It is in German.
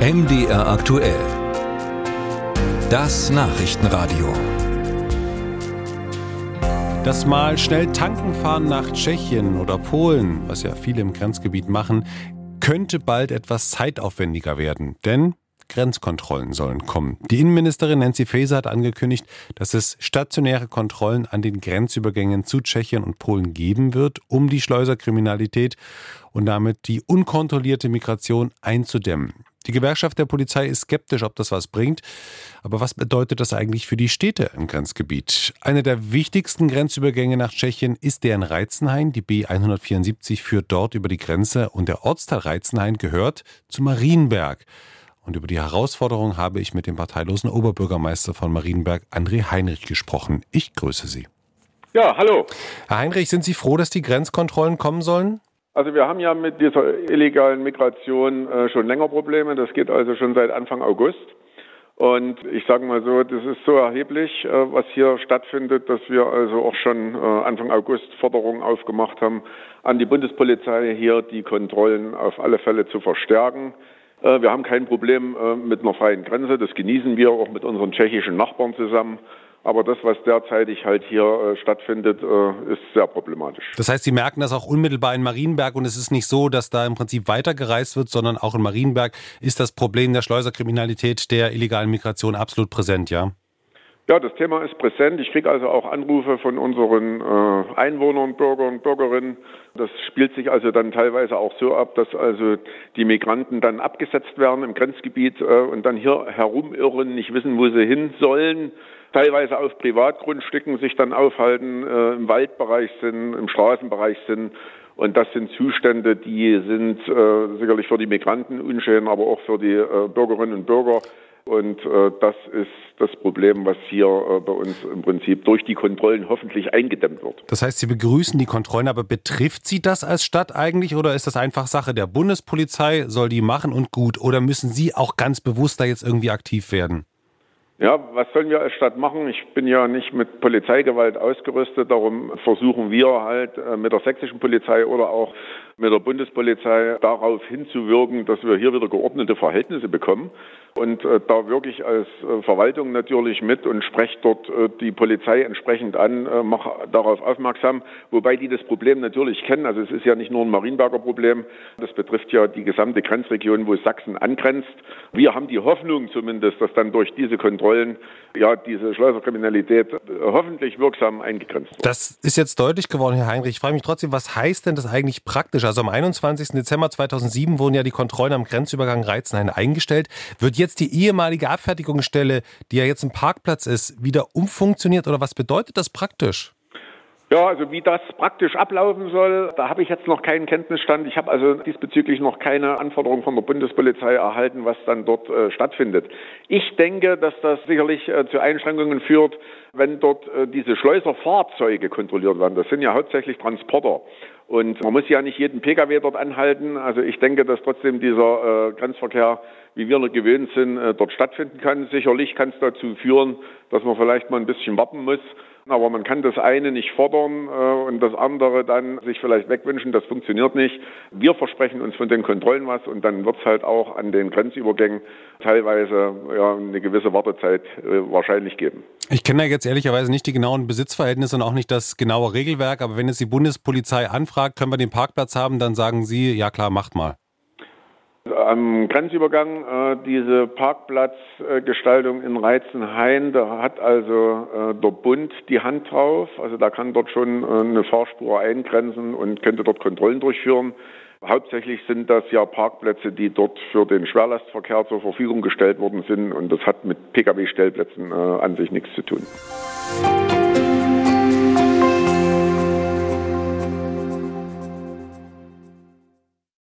MDR aktuell. Das Nachrichtenradio. Das mal schnell tanken fahren nach Tschechien oder Polen, was ja viele im Grenzgebiet machen, könnte bald etwas zeitaufwendiger werden. Denn Grenzkontrollen sollen kommen. Die Innenministerin Nancy Faeser hat angekündigt, dass es stationäre Kontrollen an den Grenzübergängen zu Tschechien und Polen geben wird, um die Schleuserkriminalität und damit die unkontrollierte Migration einzudämmen. Die Gewerkschaft der Polizei ist skeptisch, ob das was bringt. Aber was bedeutet das eigentlich für die Städte im Grenzgebiet? Einer der wichtigsten Grenzübergänge nach Tschechien ist der in Reizenhain. Die B174 führt dort über die Grenze und der Ortsteil Reizenhain gehört zu Marienberg. Und über die Herausforderung habe ich mit dem parteilosen Oberbürgermeister von Marienberg, André Heinrich, gesprochen. Ich grüße Sie. Ja, hallo. Herr Heinrich, sind Sie froh, dass die Grenzkontrollen kommen sollen? Also wir haben ja mit dieser illegalen Migration äh, schon länger Probleme. Das geht also schon seit Anfang August. Und ich sage mal so, das ist so erheblich, äh, was hier stattfindet, dass wir also auch schon äh, Anfang August Forderungen aufgemacht haben, an die Bundespolizei hier die Kontrollen auf alle Fälle zu verstärken. Wir haben kein Problem mit einer freien Grenze. Das genießen wir auch mit unseren tschechischen Nachbarn zusammen. Aber das, was derzeitig halt hier äh, stattfindet, äh, ist sehr problematisch. Das heißt, Sie merken das auch unmittelbar in Marienberg und es ist nicht so, dass da im Prinzip weitergereist wird, sondern auch in Marienberg ist das Problem der Schleuserkriminalität, der illegalen Migration absolut präsent, ja? Ja, das Thema ist präsent. Ich kriege also auch Anrufe von unseren äh, Einwohnern, Bürgern, Bürgerinnen. Das spielt sich also dann teilweise auch so ab, dass also die Migranten dann abgesetzt werden im Grenzgebiet äh, und dann hier herumirren, nicht wissen, wo sie hin sollen teilweise auf Privatgrundstücken sich dann aufhalten, äh, im Waldbereich sind, im Straßenbereich sind. Und das sind Zustände, die sind äh, sicherlich für die Migranten unschön, aber auch für die äh, Bürgerinnen und Bürger. Und äh, das ist das Problem, was hier äh, bei uns im Prinzip durch die Kontrollen hoffentlich eingedämmt wird. Das heißt, Sie begrüßen die Kontrollen, aber betrifft Sie das als Stadt eigentlich oder ist das einfach Sache der Bundespolizei, soll die machen und gut? Oder müssen Sie auch ganz bewusst da jetzt irgendwie aktiv werden? Ja, was sollen wir als Stadt machen? Ich bin ja nicht mit Polizeigewalt ausgerüstet, darum versuchen wir halt äh, mit der sächsischen Polizei oder auch mit der Bundespolizei darauf hinzuwirken, dass wir hier wieder geordnete Verhältnisse bekommen. Und äh, da wirke ich als äh, Verwaltung natürlich mit und spreche dort äh, die Polizei entsprechend an, äh, mache darauf aufmerksam, wobei die das Problem natürlich kennen. Also es ist ja nicht nur ein Marienberger Problem, das betrifft ja die gesamte Grenzregion, wo Sachsen angrenzt. Wir haben die Hoffnung zumindest, dass dann durch diese Kontrollen ja diese Schleuserkriminalität äh, hoffentlich wirksam eingegrenzt wird. Das ist jetzt deutlich geworden, Herr Heinrich. Ich frage mich trotzdem, was heißt denn das eigentlich praktisch? Also am 21. Dezember 2007 wurden ja die Kontrollen am Grenzübergang Reizenhain eingestellt. Wird jetzt die ehemalige Abfertigungsstelle, die ja jetzt ein Parkplatz ist, wieder umfunktioniert oder was bedeutet das praktisch? Ja, also wie das praktisch ablaufen soll, da habe ich jetzt noch keinen Kenntnisstand. Ich habe also diesbezüglich noch keine Anforderungen von der Bundespolizei erhalten, was dann dort äh, stattfindet. Ich denke, dass das sicherlich äh, zu Einschränkungen führt, wenn dort äh, diese Schleuserfahrzeuge kontrolliert werden. Das sind ja hauptsächlich Transporter. Und man muss ja nicht jeden Pkw dort anhalten. Also ich denke, dass trotzdem dieser äh, Grenzverkehr, wie wir noch gewöhnt sind, äh, dort stattfinden kann. Sicherlich kann es dazu führen, dass man vielleicht mal ein bisschen warten muss. Aber man kann das eine nicht fordern äh, und das andere dann sich vielleicht wegwünschen. Das funktioniert nicht. Wir versprechen uns von den Kontrollen was und dann wird es halt auch an den Grenzübergängen teilweise ja, eine gewisse Wartezeit äh, wahrscheinlich geben. Ich kenne ja jetzt ehrlicherweise nicht die genauen Besitzverhältnisse und auch nicht das genaue Regelwerk, aber wenn jetzt die Bundespolizei anfragt, können wir den Parkplatz haben, dann sagen Sie, ja klar, macht mal. Am Grenzübergang äh, diese Parkplatzgestaltung äh, in Reizenhain, da hat also äh, der Bund die Hand drauf. Also da kann dort schon äh, eine Fahrspur eingrenzen und könnte dort Kontrollen durchführen. Hauptsächlich sind das ja Parkplätze, die dort für den Schwerlastverkehr zur Verfügung gestellt worden sind und das hat mit Pkw-Stellplätzen äh, an sich nichts zu tun.